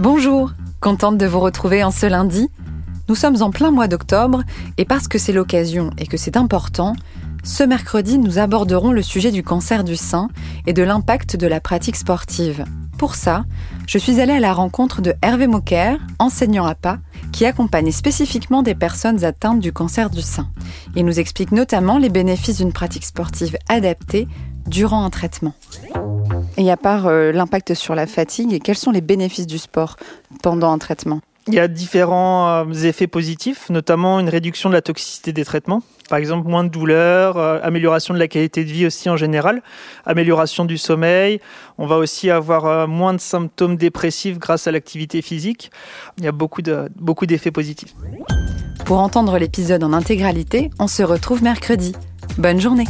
Bonjour, contente de vous retrouver en ce lundi. Nous sommes en plein mois d'octobre et parce que c'est l'occasion et que c'est important, ce mercredi nous aborderons le sujet du cancer du sein et de l'impact de la pratique sportive. Pour ça, je suis allée à la rencontre de Hervé Moquer, enseignant à PA, qui accompagne spécifiquement des personnes atteintes du cancer du sein. Il nous explique notamment les bénéfices d'une pratique sportive adaptée durant un traitement. Et à part euh, l'impact sur la fatigue, quels sont les bénéfices du sport pendant un traitement? Il y a différents euh, effets positifs, notamment une réduction de la toxicité des traitements. Par exemple, moins de douleur, euh, amélioration de la qualité de vie aussi en général, amélioration du sommeil. On va aussi avoir moins de symptômes dépressifs grâce à l'activité physique. Il y a beaucoup de beaucoup d'effets positifs. Pour entendre l'épisode en intégralité, on se retrouve mercredi. Bonne journée.